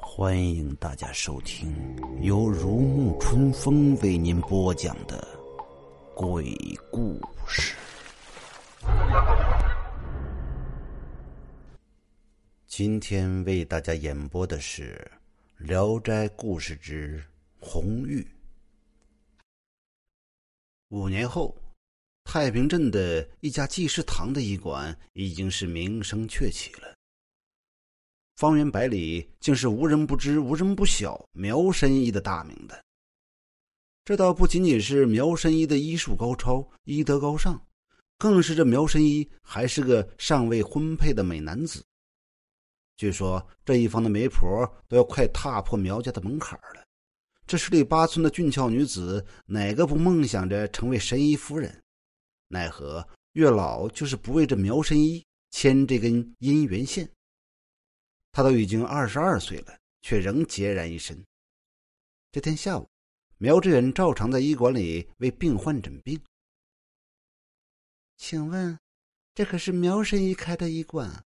欢迎大家收听由如沐春风为您播讲的鬼故事。今天为大家演播的是《聊斋故事之红玉》。五年后，太平镇的一家济世堂的医馆已经是名声鹊起了。方圆百里，竟是无人不知、无人不晓苗神医的大名的。这倒不仅仅是苗神医的医术高超、医德高尚，更是这苗神医还是个尚未婚配的美男子。据说这一方的媒婆都要快踏破苗家的门槛了。这十里八村的俊俏女子，哪个不梦想着成为神医夫人？奈何月老就是不为这苗神医牵这根姻缘线。他都已经二十二岁了，却仍孑然一身。这天下午，苗志远照常在医馆里为病患诊病。请问，这可是苗神医开的医馆？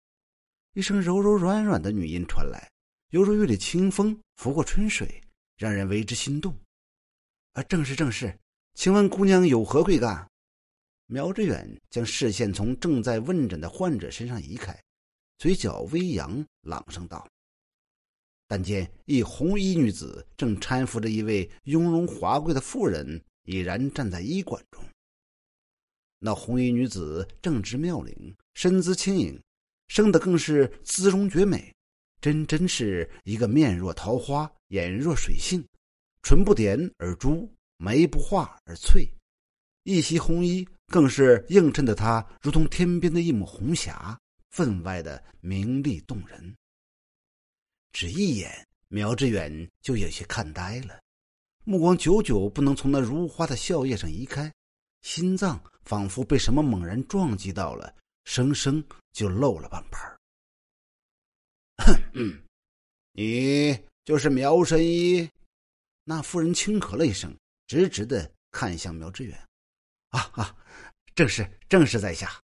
一声柔柔软软的女音传来，犹如玉里清风拂过春水，让人为之心动。啊，正是正是，请问姑娘有何贵干？苗志远将视线从正在问诊的患者身上移开。嘴角微扬，朗声道：“但见一红衣女子正搀扶着一位雍容华贵的妇人，已然站在医馆中。那红衣女子正值妙龄，身姿轻盈，生得更是姿容绝美，真真是一个面若桃花，眼若水杏，唇不点而朱，眉不画而翠，一袭红衣更是映衬的她如同天边的一抹红霞。”分外的明丽动人。只一眼，苗志远就有些看呆了，目光久久不能从那如花的笑靥上移开，心脏仿佛被什么猛然撞击到了，生生就漏了半拍哼，你就是苗神医？那妇人轻咳了一声，直直的看向苗志远。啊啊，正是，正是在下。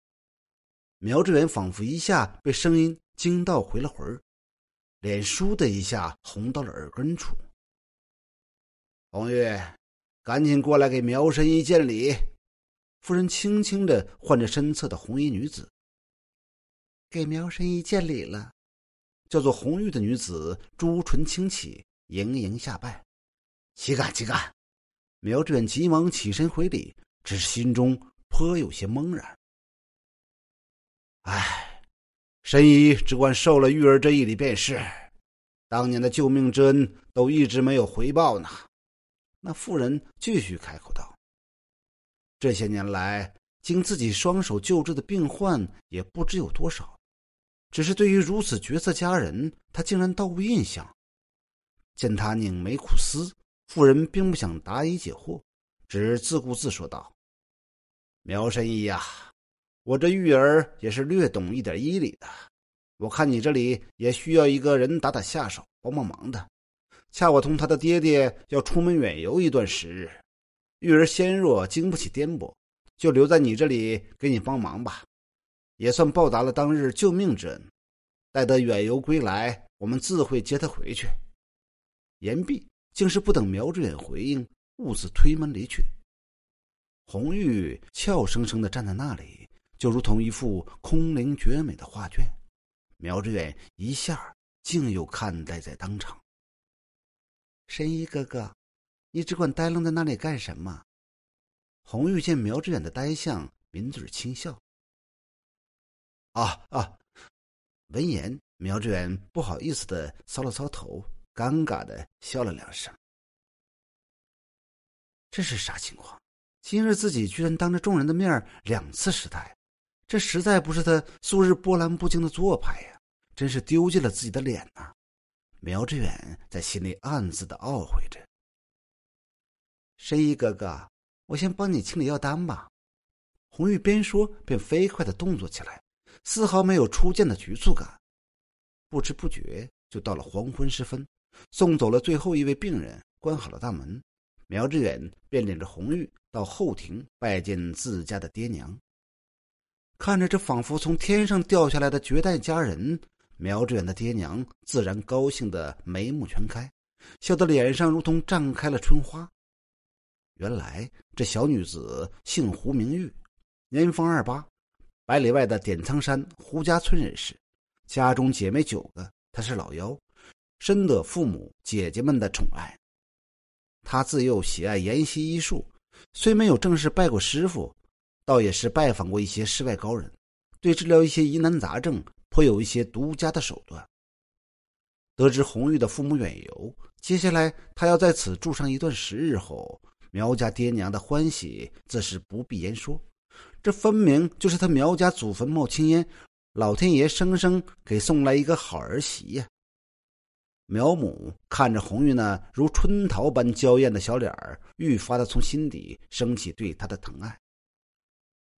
苗志远仿佛一下被声音惊到，回了魂儿，脸倏的一下红到了耳根处。红玉，赶紧过来给苗神医见礼。夫人轻轻的唤着身侧的红衣女子，给苗神医见礼了。叫做红玉的女子朱唇轻启，盈盈下拜。岂敢岂敢！苗志远急忙起身回礼，只是心中颇有些懵然。唉，神医只管受了玉儿这一礼便是，当年的救命之恩都一直没有回报呢。那妇人继续开口道：“这些年来，经自己双手救治的病患也不知有多少，只是对于如此绝色佳人，他竟然倒无印象。”见他拧眉苦思，妇人并不想答疑解惑，只自顾自说道：“苗神医呀。”我这玉儿也是略懂一点医理的，我看你这里也需要一个人打打下手，帮帮忙的。恰我同他的爹爹要出门远游一段时日，玉儿纤弱，经不起颠簸，就留在你这里给你帮忙吧，也算报答了当日救命之恩。待得远游归来，我们自会接他回去。言毕，竟是不等苗志远回应，兀自推门离去。红玉俏生生的站在那里。就如同一幅空灵绝美的画卷，苗志远一下竟又看呆在当场。神医哥哥，你只管呆愣在那里干什么？红玉见苗志远的呆相，抿嘴轻笑。啊啊！闻言，苗志远不好意思的搔了搔头，尴尬的笑了两声。这是啥情况？今日自己居然当着众人的面两次失态。这实在不是他素日波澜不惊的做派呀！真是丢尽了自己的脸呐！苗志远在心里暗自的懊悔着。神医哥哥，我先帮你清理药单吧。红玉边说边飞快的动作起来，丝毫没有初见的局促感。不知不觉就到了黄昏时分，送走了最后一位病人，关好了大门，苗志远便领着红玉到后庭拜见自家的爹娘。看着这仿佛从天上掉下来的绝代佳人，苗志远的爹娘自然高兴的眉目全开，笑得脸上如同绽开了春花。原来这小女子姓胡名玉，年方二八，百里外的点苍山胡家村人士，家中姐妹九个，她是老幺，深得父母姐姐们的宠爱。他自幼喜爱研习医术，虽没有正式拜过师傅，倒也是拜访过一些世外高人，对治疗一些疑难杂症颇有一些独家的手段。得知红玉的父母远游，接下来他要在此住上一段时日后。苗家爹娘的欢喜自是不必言说，这分明就是他苗家祖坟冒青烟，老天爷生生给送来一个好儿媳呀！苗母看着红玉那如春桃般娇艳的小脸儿，愈发的从心底升起对她的疼爱。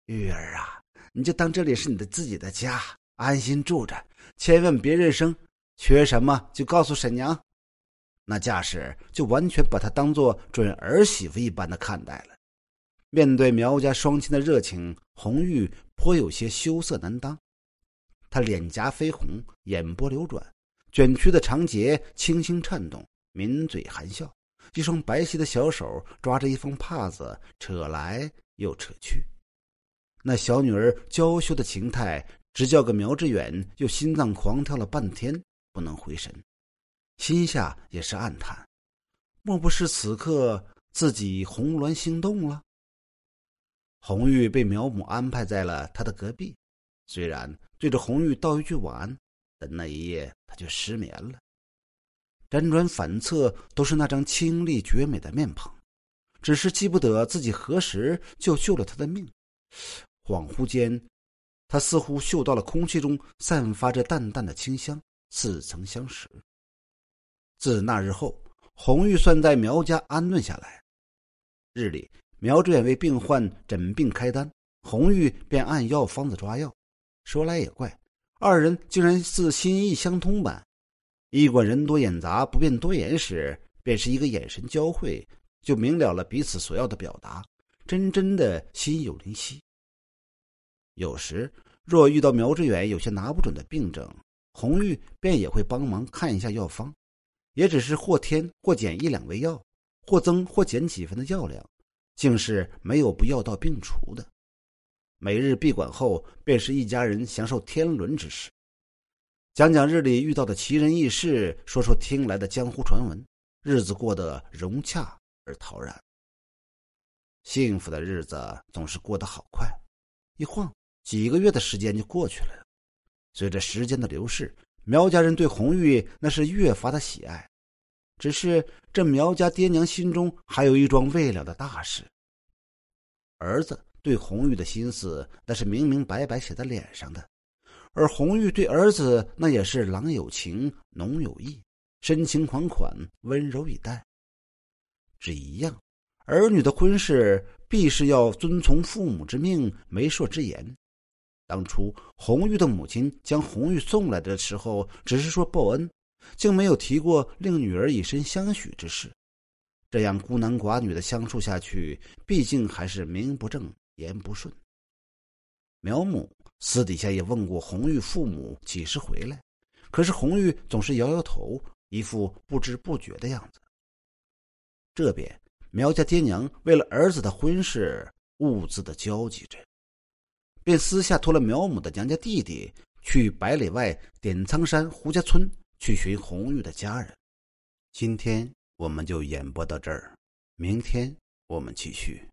玉儿啊，你就当这里是你的自己的家，安心住着，千万别认生，缺什么就告诉婶娘。那架势就完全把她当做准儿媳妇一般的看待了。面对苗家双亲的热情，红玉颇有些羞涩难当。她脸颊绯红，眼波流转，卷曲的长睫轻轻颤动，抿嘴含笑，一双白皙的小手抓着一方帕子，扯来又扯去。那小女儿娇羞的情态，直叫个苗志远又心脏狂跳了半天，不能回神。心下也是暗叹，莫不是此刻自己红鸾心动了？红玉被苗母安排在了他的隔壁，虽然对着红玉道一句晚安，但那一夜他就失眠了。辗转反侧都是那张清丽绝美的面庞，只是记不得自己何时就救了他的命。恍惚间，他似乎嗅到了空气中散发着淡淡的清香，似曾相识。自那日后，红玉算在苗家安顿下来。日里，苗志远为病患诊病开单，红玉便按药方子抓药。说来也怪，二人竟然似心意相通般。医馆人多眼杂，不便多言时，便是一个眼神交汇，就明了了彼此所要的表达，真真的心有灵犀。有时若遇到苗志远有些拿不准的病症，红玉便也会帮忙看一下药方。也只是或添或减一两味药，或增或减几分的药量，竟是没有不药到病除的。每日闭馆后，便是一家人享受天伦之事，讲讲日里遇到的奇人异事，说说听来的江湖传闻，日子过得融洽而陶然。幸福的日子总是过得好快，一晃几个月的时间就过去了。随着时间的流逝。苗家人对红玉那是越发的喜爱，只是这苗家爹娘心中还有一桩未了的大事。儿子对红玉的心思那是明明白白写在脸上的，而红玉对儿子那也是郎有情浓有意，深情款款，温柔以待。只一样，儿女的婚事必是要遵从父母之命、媒妁之言。当初红玉的母亲将红玉送来的时候，只是说报恩，竟没有提过令女儿以身相许之事。这样孤男寡女的相处下去，毕竟还是名不正言不顺。苗母私底下也问过红玉父母几时回来，可是红玉总是摇摇头，一副不知不觉的样子。这边苗家爹娘为了儿子的婚事，兀自的焦急着。便私下托了苗母的娘家弟弟去百里外点苍山胡家村去寻红玉的家人。今天我们就演播到这儿，明天我们继续。